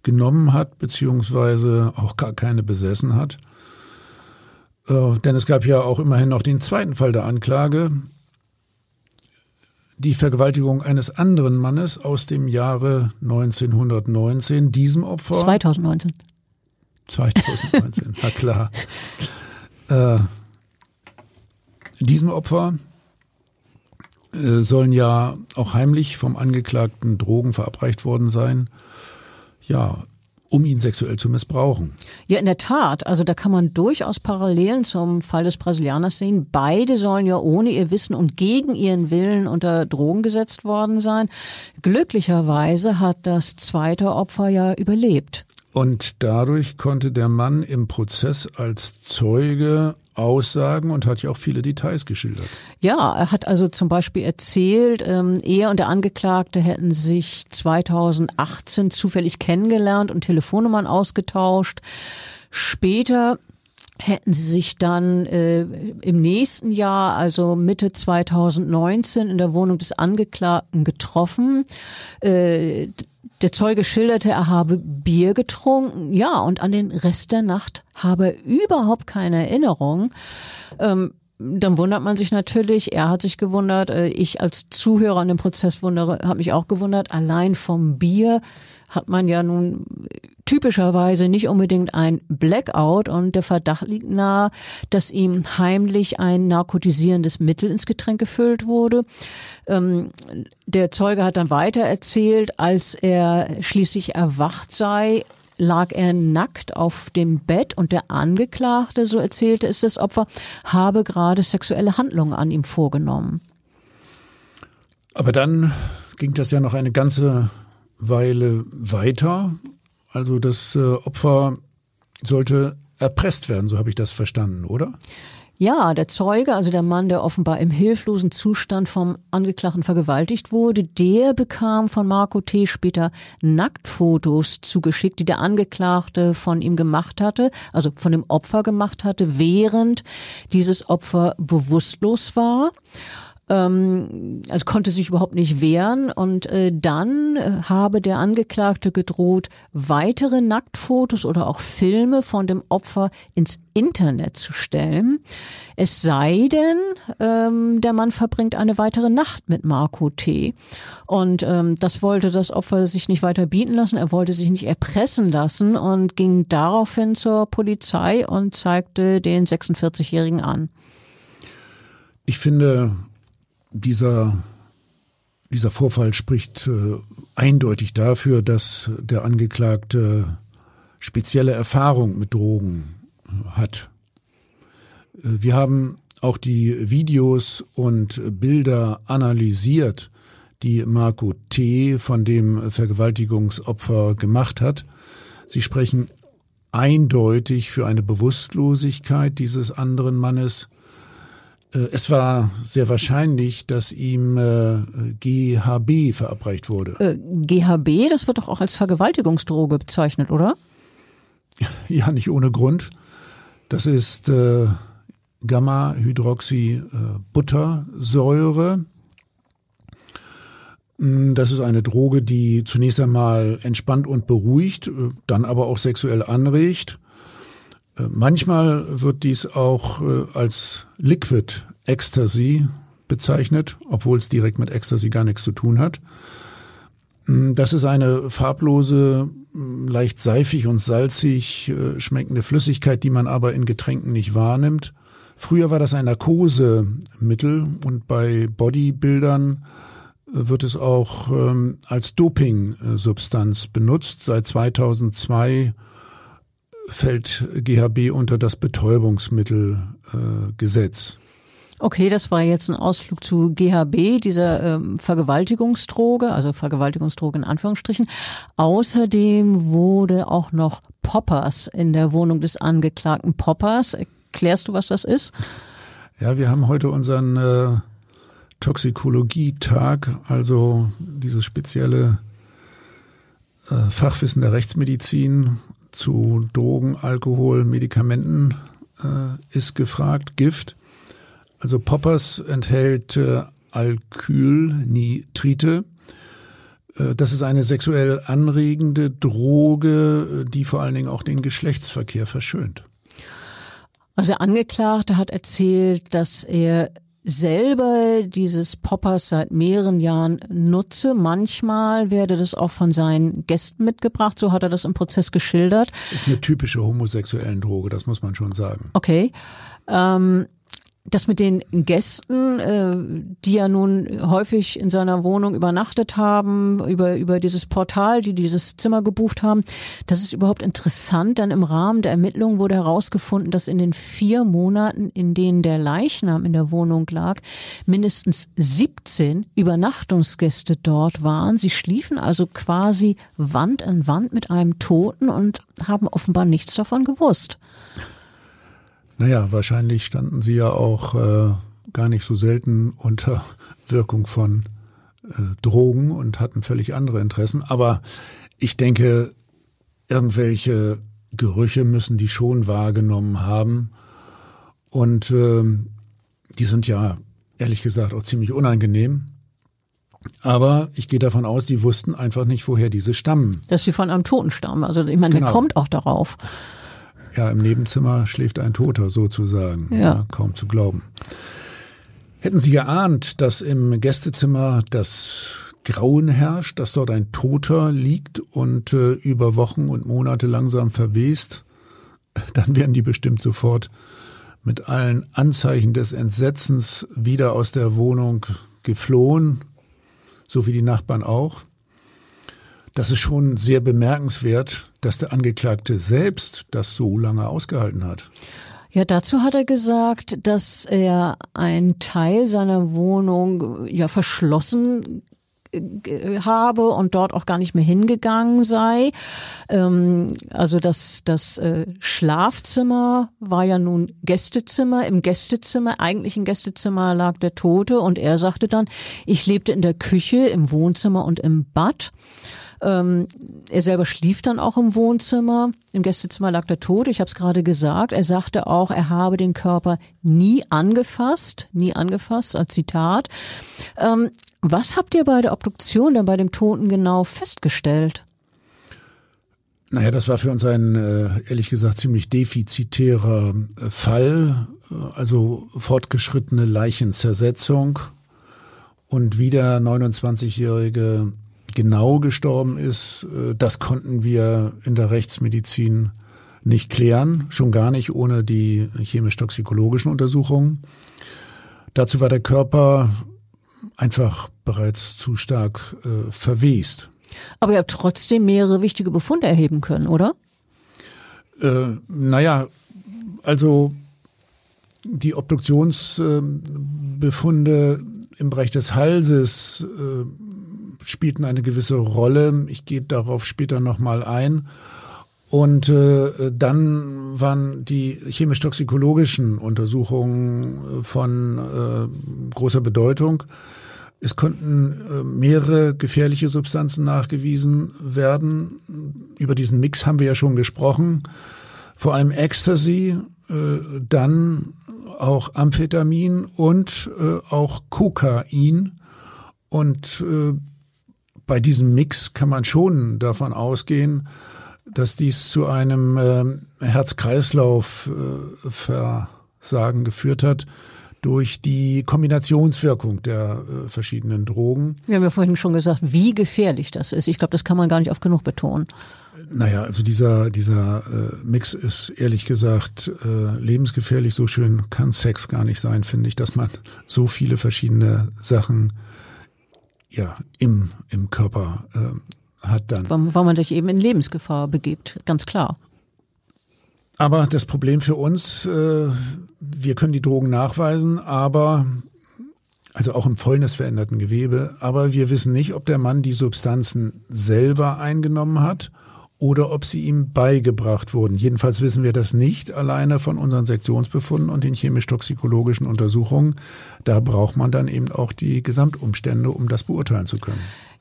genommen hat, beziehungsweise auch gar keine besessen hat äh, denn es gab ja auch immerhin noch den zweiten Fall der Anklage, die Vergewaltigung eines anderen Mannes aus dem Jahre 1919. Diesem Opfer. 2019. 2019, na klar. Äh, diesem Opfer äh, sollen ja auch heimlich vom Angeklagten Drogen verabreicht worden sein. Ja, um ihn sexuell zu missbrauchen. Ja, in der Tat. Also da kann man durchaus Parallelen zum Fall des Brasilianers sehen. Beide sollen ja ohne ihr Wissen und gegen ihren Willen unter Drogen gesetzt worden sein. Glücklicherweise hat das zweite Opfer ja überlebt. Und dadurch konnte der Mann im Prozess als Zeuge Aussagen und hat ja auch viele Details geschildert. Ja, er hat also zum Beispiel erzählt, ähm, er und der Angeklagte hätten sich 2018 zufällig kennengelernt und Telefonnummern ausgetauscht. Später hätten sie sich dann äh, im nächsten Jahr, also Mitte 2019, in der Wohnung des Angeklagten getroffen. Äh, der Zeuge schilderte, er habe Bier getrunken, ja, und an den Rest der Nacht habe er überhaupt keine Erinnerung. Ähm, dann wundert man sich natürlich, er hat sich gewundert, äh, ich als Zuhörer an dem Prozess wundere, habe mich auch gewundert, allein vom Bier hat man ja nun typischerweise nicht unbedingt ein Blackout und der Verdacht liegt nahe, dass ihm heimlich ein narkotisierendes Mittel ins Getränk gefüllt wurde. Ähm, der Zeuge hat dann weiter erzählt, als er schließlich erwacht sei, lag er nackt auf dem Bett und der Angeklagte, so erzählte es das Opfer, habe gerade sexuelle Handlungen an ihm vorgenommen. Aber dann ging das ja noch eine ganze Weile weiter also das äh, Opfer sollte erpresst werden, so habe ich das verstanden, oder? Ja, der Zeuge, also der Mann, der offenbar im hilflosen Zustand vom Angeklagten vergewaltigt wurde, der bekam von Marco T. später Nacktfotos zugeschickt, die der Angeklagte von ihm gemacht hatte, also von dem Opfer gemacht hatte, während dieses Opfer bewusstlos war ähm, also konnte sich überhaupt nicht wehren und äh, dann äh, habe der Angeklagte gedroht, weitere Nacktfotos oder auch Filme von dem Opfer ins Internet zu stellen. Es sei denn, ähm, der Mann verbringt eine weitere Nacht mit Marco T. Und ähm, das wollte das Opfer sich nicht weiter bieten lassen. Er wollte sich nicht erpressen lassen und ging daraufhin zur Polizei und zeigte den 46-Jährigen an. Ich finde, dieser, dieser Vorfall spricht äh, eindeutig dafür, dass der Angeklagte spezielle Erfahrung mit Drogen hat. Äh, wir haben auch die Videos und Bilder analysiert, die Marco T. von dem Vergewaltigungsopfer gemacht hat. Sie sprechen eindeutig für eine Bewusstlosigkeit dieses anderen Mannes. Äh, es war sehr wahrscheinlich, dass ihm äh, GHB verabreicht wurde. Äh, GHB, das wird doch auch als Vergewaltigungsdroge bezeichnet, oder? Ja, nicht ohne Grund. Das ist äh, Gamma-Hydroxy-Buttersäure. Mm, das ist eine Droge, die zunächst einmal entspannt und beruhigt, äh, dann aber auch sexuell anregt. Äh, manchmal wird dies auch äh, als Liquid Ecstasy bezeichnet, obwohl es direkt mit Ecstasy gar nichts zu tun hat. Mm, das ist eine farblose, mm, leicht seifig und salzig schmeckende Flüssigkeit, die man aber in Getränken nicht wahrnimmt. Früher war das ein Narkosemittel und bei Bodybuildern wird es auch ähm, als Doping-Substanz benutzt. Seit 2002 fällt GHB unter das Betäubungsmittelgesetz. Okay, das war jetzt ein Ausflug zu GHB, dieser ähm, Vergewaltigungsdroge, also Vergewaltigungsdroge in Anführungsstrichen. Außerdem wurde auch noch Poppers in der Wohnung des Angeklagten. Poppers, erklärst du, was das ist? Ja, wir haben heute unseren äh, Toxikologietag, also dieses spezielle äh, Fachwissen der Rechtsmedizin zu Drogen, Alkohol, Medikamenten äh, ist gefragt, Gift. Also Poppers enthält äh, Alkylnitrite. Äh, das ist eine sexuell anregende Droge, die vor allen Dingen auch den Geschlechtsverkehr verschönt. Also der Angeklagte hat erzählt, dass er selber dieses Poppers seit mehreren Jahren nutze. Manchmal werde das auch von seinen Gästen mitgebracht, so hat er das im Prozess geschildert. Ist eine typische homosexuellen Droge, das muss man schon sagen. Okay. Ähm, das mit den Gästen, äh, die ja nun häufig in seiner Wohnung übernachtet haben, über, über dieses Portal, die dieses Zimmer gebucht haben, das ist überhaupt interessant, denn im Rahmen der Ermittlungen wurde herausgefunden, dass in den vier Monaten, in denen der Leichnam in der Wohnung lag, mindestens 17 Übernachtungsgäste dort waren. Sie schliefen also quasi Wand an Wand mit einem Toten und haben offenbar nichts davon gewusst. Naja, wahrscheinlich standen sie ja auch äh, gar nicht so selten unter Wirkung von äh, Drogen und hatten völlig andere Interessen. Aber ich denke, irgendwelche Gerüche müssen die schon wahrgenommen haben. Und äh, die sind ja ehrlich gesagt auch ziemlich unangenehm. Aber ich gehe davon aus, die wussten einfach nicht, woher diese stammen. Dass sie von einem Toten stammen. Also ich meine, genau. wer kommt auch darauf? Ja, im Nebenzimmer schläft ein Toter sozusagen. Ja. ja. Kaum zu glauben. Hätten Sie geahnt, dass im Gästezimmer das Grauen herrscht, dass dort ein Toter liegt und äh, über Wochen und Monate langsam verwest, dann wären die bestimmt sofort mit allen Anzeichen des Entsetzens wieder aus der Wohnung geflohen, so wie die Nachbarn auch. Das ist schon sehr bemerkenswert, dass der Angeklagte selbst das so lange ausgehalten hat. Ja, dazu hat er gesagt, dass er einen Teil seiner Wohnung ja verschlossen habe und dort auch gar nicht mehr hingegangen sei. Ähm, also das, das äh, Schlafzimmer war ja nun Gästezimmer. Im Gästezimmer, eigentlichen Gästezimmer lag der Tote und er sagte dann, ich lebte in der Küche, im Wohnzimmer und im Bad. Ähm, er selber schlief dann auch im Wohnzimmer. Im Gästezimmer lag der tot. Ich habe es gerade gesagt. Er sagte auch, er habe den Körper nie angefasst, nie angefasst als Zitat. Ähm, was habt ihr bei der Obduktion dann bei dem Toten genau festgestellt? Naja, das war für uns ein, äh, ehrlich gesagt, ziemlich defizitärer äh, Fall. Also fortgeschrittene Leichenzersetzung. Und wie der 29-jährige genau gestorben ist, äh, das konnten wir in der Rechtsmedizin nicht klären, schon gar nicht ohne die chemisch-toxikologischen Untersuchungen. Dazu war der Körper einfach bereits zu stark äh, verwest. Aber ihr habt trotzdem mehrere wichtige Befunde erheben können, oder? Äh, naja, also die Obduktionsbefunde im Bereich des Halses äh, spielten eine gewisse Rolle. Ich gehe darauf später nochmal ein. Und äh, dann waren die chemisch-toxikologischen Untersuchungen von äh, großer Bedeutung. Es konnten äh, mehrere gefährliche Substanzen nachgewiesen werden. Über diesen Mix haben wir ja schon gesprochen. Vor allem Ecstasy, äh, dann auch Amphetamin und äh, auch Kokain. Und äh, bei diesem Mix kann man schon davon ausgehen, dass dies zu einem äh, Herz-Kreislauf-Versagen geführt hat durch die Kombinationswirkung der äh, verschiedenen Drogen. Wir haben ja vorhin schon gesagt, wie gefährlich das ist. Ich glaube, das kann man gar nicht oft genug betonen. Naja, also dieser, dieser äh, Mix ist ehrlich gesagt äh, lebensgefährlich. So schön kann Sex gar nicht sein, finde ich, dass man so viele verschiedene Sachen ja, im, im Körper äh, hat dann. Weil man sich eben in Lebensgefahr begibt, ganz klar. Aber das Problem für uns, äh, wir können die Drogen nachweisen, aber also auch im fäulnisveränderten Gewebe, aber wir wissen nicht, ob der Mann die Substanzen selber eingenommen hat oder ob sie ihm beigebracht wurden. Jedenfalls wissen wir das nicht alleine von unseren Sektionsbefunden und den chemisch-toxikologischen Untersuchungen. Da braucht man dann eben auch die Gesamtumstände, um das beurteilen zu können.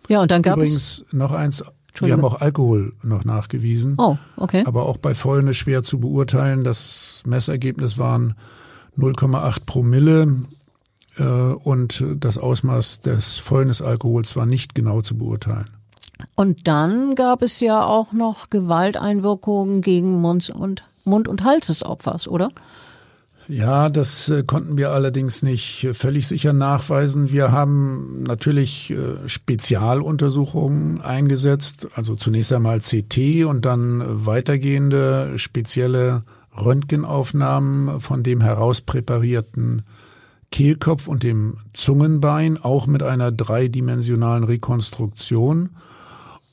Ja, und dann gab Übrigens es noch eins. Wir haben auch Alkohol noch nachgewiesen. Oh, okay. Aber auch bei Fäulnis schwer zu beurteilen. Das Messergebnis waren 0,8 Promille äh, und das Ausmaß des Fäulnisalkohols war nicht genau zu beurteilen. Und dann gab es ja auch noch Gewalteinwirkungen gegen Mund- und, Mund und Hals des Opfers, oder? Ja, das äh, konnten wir allerdings nicht völlig sicher nachweisen. Wir haben natürlich äh, Spezialuntersuchungen eingesetzt, also zunächst einmal CT und dann weitergehende spezielle Röntgenaufnahmen von dem herauspräparierten Kehlkopf und dem Zungenbein, auch mit einer dreidimensionalen Rekonstruktion.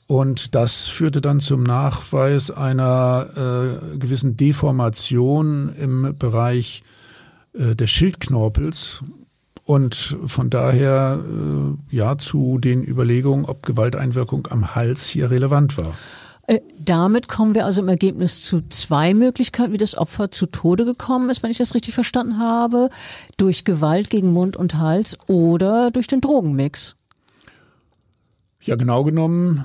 Und das führte dann zum Nachweis einer äh, gewissen Deformation im Bereich äh, des Schildknorpels und von daher äh, ja zu den Überlegungen, ob Gewalteinwirkung am Hals hier relevant war. Äh, damit kommen wir also im Ergebnis zu zwei Möglichkeiten, wie das Opfer zu Tode gekommen ist, wenn ich das richtig verstanden habe. Durch Gewalt gegen Mund und Hals oder durch den Drogenmix. Ja, genau genommen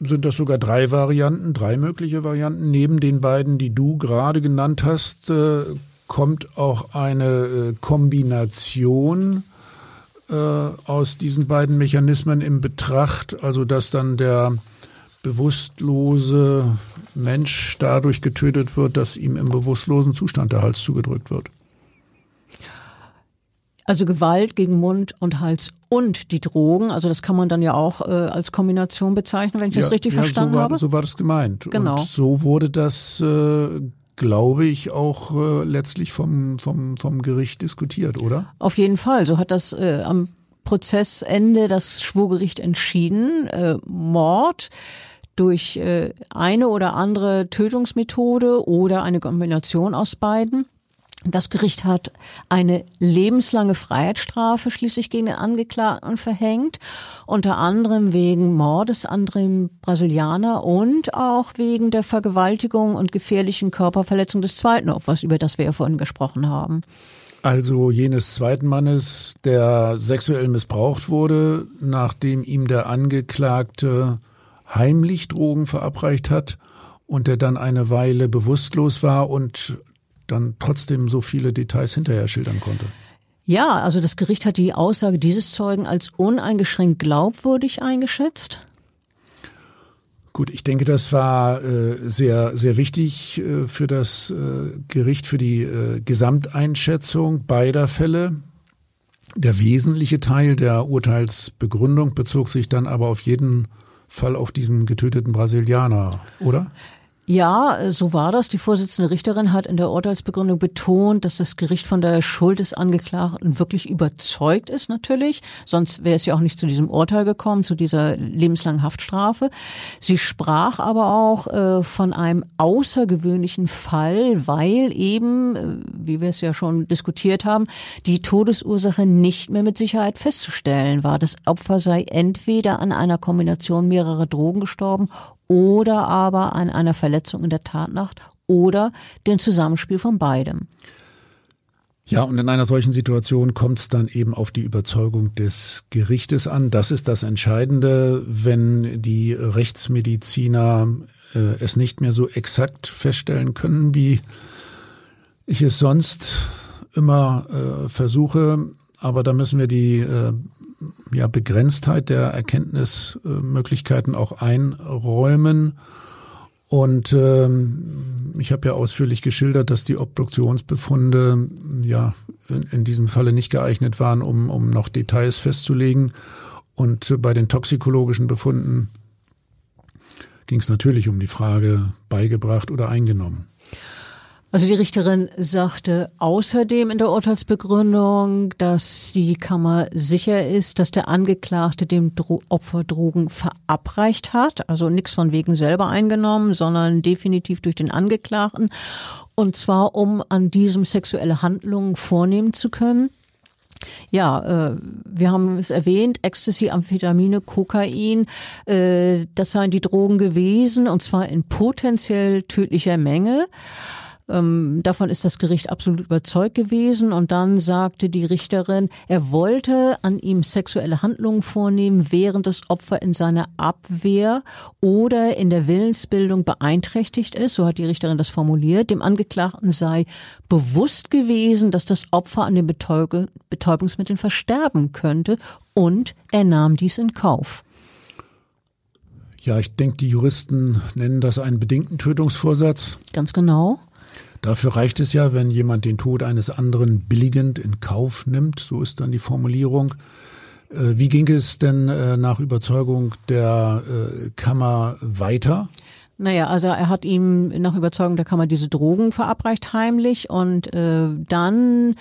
sind das sogar drei Varianten, drei mögliche Varianten. Neben den beiden, die du gerade genannt hast, äh, kommt auch eine äh, Kombination äh, aus diesen beiden Mechanismen in Betracht, also dass dann der bewusstlose Mensch dadurch getötet wird, dass ihm im bewusstlosen Zustand der Hals zugedrückt wird. Also Gewalt gegen Mund und Hals und die Drogen, also das kann man dann ja auch äh, als Kombination bezeichnen, wenn ich ja, das richtig ja, verstanden so war, habe. So war das gemeint. Genau. Und so wurde das, äh, glaube ich, auch äh, letztlich vom, vom, vom Gericht diskutiert, oder? Auf jeden Fall. So hat das äh, am Prozessende das Schwurgericht entschieden. Äh, Mord durch äh, eine oder andere Tötungsmethode oder eine Kombination aus beiden. Das Gericht hat eine lebenslange Freiheitsstrafe schließlich gegen den Angeklagten verhängt, unter anderem wegen Mordes an dem Brasilianer und auch wegen der Vergewaltigung und gefährlichen Körperverletzung des zweiten Opfers, über das wir ja vorhin gesprochen haben. Also jenes zweiten Mannes, der sexuell missbraucht wurde, nachdem ihm der Angeklagte heimlich Drogen verabreicht hat und der dann eine Weile bewusstlos war und dann trotzdem so viele Details hinterher schildern konnte. Ja, also das Gericht hat die Aussage dieses Zeugen als uneingeschränkt glaubwürdig eingeschätzt. Gut, ich denke, das war äh, sehr, sehr wichtig äh, für das äh, Gericht, für die äh, Gesamteinschätzung beider Fälle. Der wesentliche Teil der Urteilsbegründung bezog sich dann aber auf jeden Fall auf diesen getöteten Brasilianer, oder? Ja, so war das. Die Vorsitzende Richterin hat in der Urteilsbegründung betont, dass das Gericht von der Schuld des Angeklagten wirklich überzeugt ist, natürlich. Sonst wäre es ja auch nicht zu diesem Urteil gekommen, zu dieser lebenslangen Haftstrafe. Sie sprach aber auch äh, von einem außergewöhnlichen Fall, weil eben, äh, wie wir es ja schon diskutiert haben, die Todesursache nicht mehr mit Sicherheit festzustellen war. Das Opfer sei entweder an einer Kombination mehrerer Drogen gestorben oder aber an einer Verletzung in der Tatnacht oder dem Zusammenspiel von beidem. Ja, und in einer solchen Situation kommt es dann eben auf die Überzeugung des Gerichtes an. Das ist das Entscheidende, wenn die Rechtsmediziner äh, es nicht mehr so exakt feststellen können, wie ich es sonst immer äh, versuche. Aber da müssen wir die äh, ja, Begrenztheit der Erkenntnismöglichkeiten auch einräumen. Und ähm, ich habe ja ausführlich geschildert, dass die Obduktionsbefunde ja in, in, diesem Falle nicht geeignet waren, um, um noch Details festzulegen. Und bei den toxikologischen Befunden ging es natürlich um die Frage beigebracht oder eingenommen. Also die Richterin sagte außerdem in der Urteilsbegründung, dass die Kammer sicher ist, dass der Angeklagte dem Dro Opfer Drogen verabreicht hat. Also nichts von wegen selber eingenommen, sondern definitiv durch den Angeklagten. Und zwar, um an diesem sexuelle Handlungen vornehmen zu können. Ja, äh, wir haben es erwähnt, Ecstasy, Amphetamine, Kokain, äh, das seien die Drogen gewesen, und zwar in potenziell tödlicher Menge. Ähm, davon ist das Gericht absolut überzeugt gewesen. Und dann sagte die Richterin, er wollte an ihm sexuelle Handlungen vornehmen, während das Opfer in seiner Abwehr oder in der Willensbildung beeinträchtigt ist. So hat die Richterin das formuliert. Dem Angeklagten sei bewusst gewesen, dass das Opfer an den Betäubungsmitteln versterben könnte und er nahm dies in Kauf. Ja, ich denke, die Juristen nennen das einen bedingten Tötungsvorsatz. Ganz genau. Dafür reicht es ja, wenn jemand den Tod eines anderen billigend in Kauf nimmt, so ist dann die Formulierung. Äh, wie ging es denn äh, nach Überzeugung der äh, Kammer weiter? Naja, also er hat ihm nach Überzeugung der Kammer diese Drogen verabreicht heimlich und äh, dann,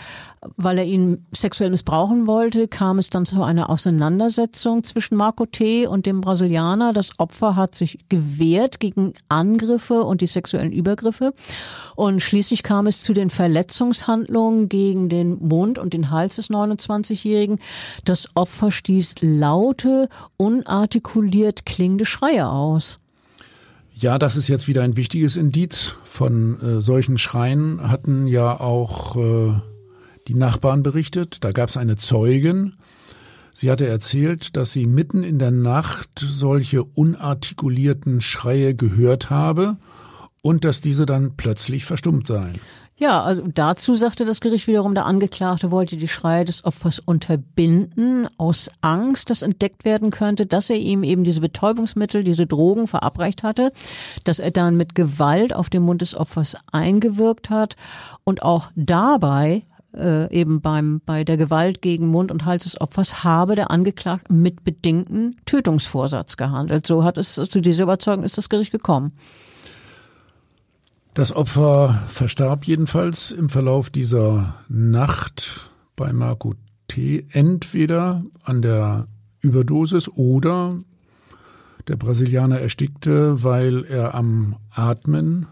weil er ihn sexuell missbrauchen wollte, kam es dann zu einer Auseinandersetzung zwischen Marco T. und dem Brasilianer. Das Opfer hat sich gewehrt gegen Angriffe und die sexuellen Übergriffe und schließlich kam es zu den Verletzungshandlungen gegen den Mund und den Hals des 29-Jährigen. Das Opfer stieß laute, unartikuliert klingende Schreie aus. Ja, das ist jetzt wieder ein wichtiges Indiz. Von äh, solchen Schreien hatten ja auch äh, die Nachbarn berichtet. Da gab es eine Zeugin. Sie hatte erzählt, dass sie mitten in der Nacht solche unartikulierten Schreie gehört habe und dass diese dann plötzlich verstummt seien. Ja, also dazu sagte das Gericht wiederum, der Angeklagte wollte die Schreie des Opfers unterbinden, aus Angst, dass entdeckt werden könnte, dass er ihm eben diese Betäubungsmittel, diese Drogen verabreicht hatte, dass er dann mit Gewalt auf den Mund des Opfers eingewirkt hat und auch dabei äh, eben beim bei der Gewalt gegen Mund und Hals des Opfers habe der Angeklagte mit bedingten Tötungsvorsatz gehandelt. So hat es zu dieser Überzeugung ist das Gericht gekommen. Das Opfer verstarb jedenfalls im Verlauf dieser Nacht bei Marco T. entweder an der Überdosis oder der Brasilianer erstickte, weil er am Atmen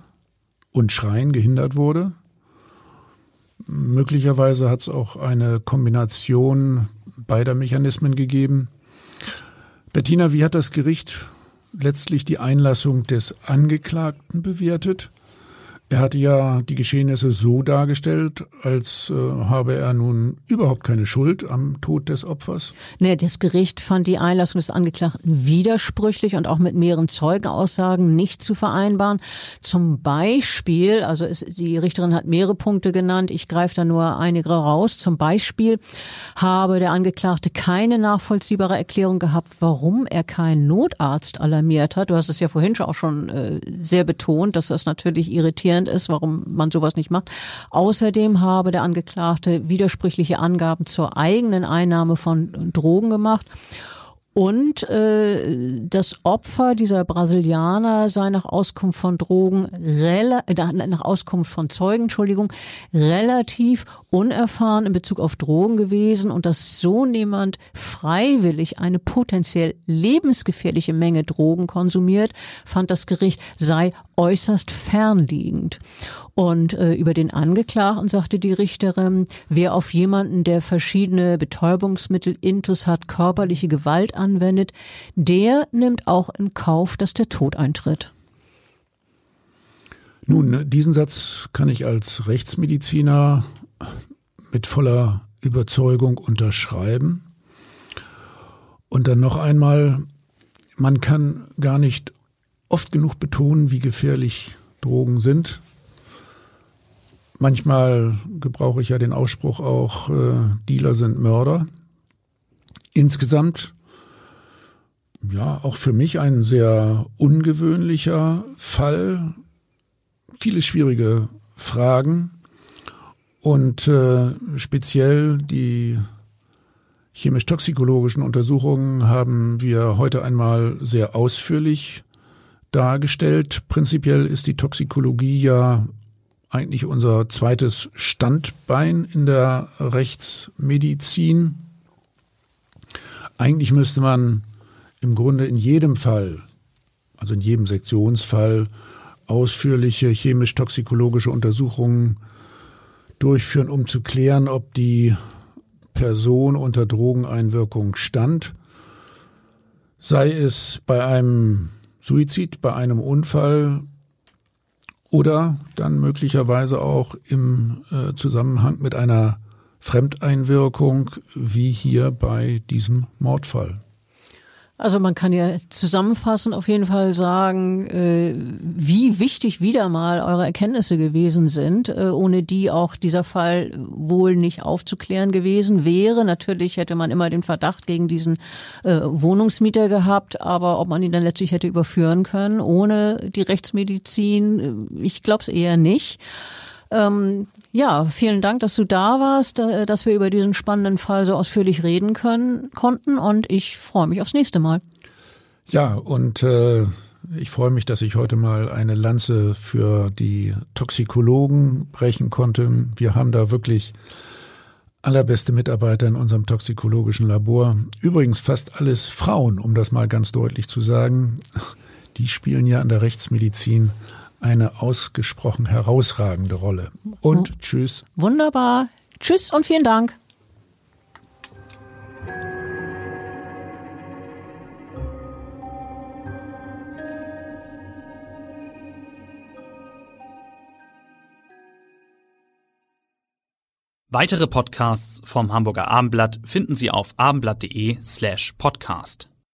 und Schreien gehindert wurde. Möglicherweise hat es auch eine Kombination beider Mechanismen gegeben. Bettina, wie hat das Gericht letztlich die Einlassung des Angeklagten bewertet? Er hatte ja die Geschehnisse so dargestellt, als äh, habe er nun überhaupt keine Schuld am Tod des Opfers. Nee, das Gericht fand die Einlassung des Angeklagten widersprüchlich und auch mit mehreren Zeugenaussagen nicht zu vereinbaren. Zum Beispiel, also es, die Richterin hat mehrere Punkte genannt, ich greife da nur einige raus. Zum Beispiel habe der Angeklagte keine nachvollziehbare Erklärung gehabt, warum er keinen Notarzt alarmiert hat. Du hast es ja vorhin auch schon äh, sehr betont, dass das natürlich irritierend frustrierend ist, warum man sowas nicht macht. Außerdem habe der Angeklagte widersprüchliche Angaben zur eigenen Einnahme von Drogen gemacht. Und äh, das Opfer dieser Brasilianer sei nach Auskunft von Drogen, äh, nach Auskunft von Zeugen, Entschuldigung, relativ unerfahren in Bezug auf Drogen gewesen und dass so niemand freiwillig eine potenziell lebensgefährliche Menge Drogen konsumiert, fand das Gericht sei äußerst fernliegend. Und äh, über den Angeklagten sagte die Richterin, wer auf jemanden, der verschiedene Betäubungsmittel intus hat, körperliche Gewalt anwendet, der nimmt auch in Kauf, dass der Tod eintritt. Nun, diesen Satz kann ich als Rechtsmediziner mit voller Überzeugung unterschreiben. Und dann noch einmal, man kann gar nicht oft genug betonen, wie gefährlich Drogen sind. Manchmal gebrauche ich ja den Ausspruch auch, äh, Dealer sind Mörder. Insgesamt, ja, auch für mich ein sehr ungewöhnlicher Fall. Viele schwierige Fragen und äh, speziell die chemisch-toxikologischen Untersuchungen haben wir heute einmal sehr ausführlich dargestellt. Prinzipiell ist die Toxikologie ja eigentlich unser zweites Standbein in der Rechtsmedizin. Eigentlich müsste man im Grunde in jedem Fall, also in jedem Sektionsfall, ausführliche chemisch-toxikologische Untersuchungen durchführen, um zu klären, ob die Person unter Drogeneinwirkung stand, sei es bei einem Suizid, bei einem Unfall oder dann möglicherweise auch im äh, Zusammenhang mit einer Fremdeinwirkung, wie hier bei diesem Mordfall. Also man kann ja zusammenfassend auf jeden Fall sagen, äh, wie wichtig wieder mal eure Erkenntnisse gewesen sind, äh, ohne die auch dieser Fall wohl nicht aufzuklären gewesen wäre. Natürlich hätte man immer den Verdacht gegen diesen äh, Wohnungsmieter gehabt, aber ob man ihn dann letztlich hätte überführen können ohne die Rechtsmedizin, ich glaube es eher nicht. Ähm, ja, vielen Dank, dass du da warst, äh, dass wir über diesen spannenden Fall so ausführlich reden können, konnten und ich freue mich aufs nächste Mal. Ja, und äh, ich freue mich, dass ich heute mal eine Lanze für die Toxikologen brechen konnte. Wir haben da wirklich allerbeste Mitarbeiter in unserem toxikologischen Labor. Übrigens fast alles Frauen, um das mal ganz deutlich zu sagen. Die spielen ja an der Rechtsmedizin eine ausgesprochen herausragende Rolle. Und oh. tschüss. Wunderbar. Tschüss und vielen Dank. Weitere Podcasts vom Hamburger Abendblatt finden Sie auf abendblatt.de slash podcast.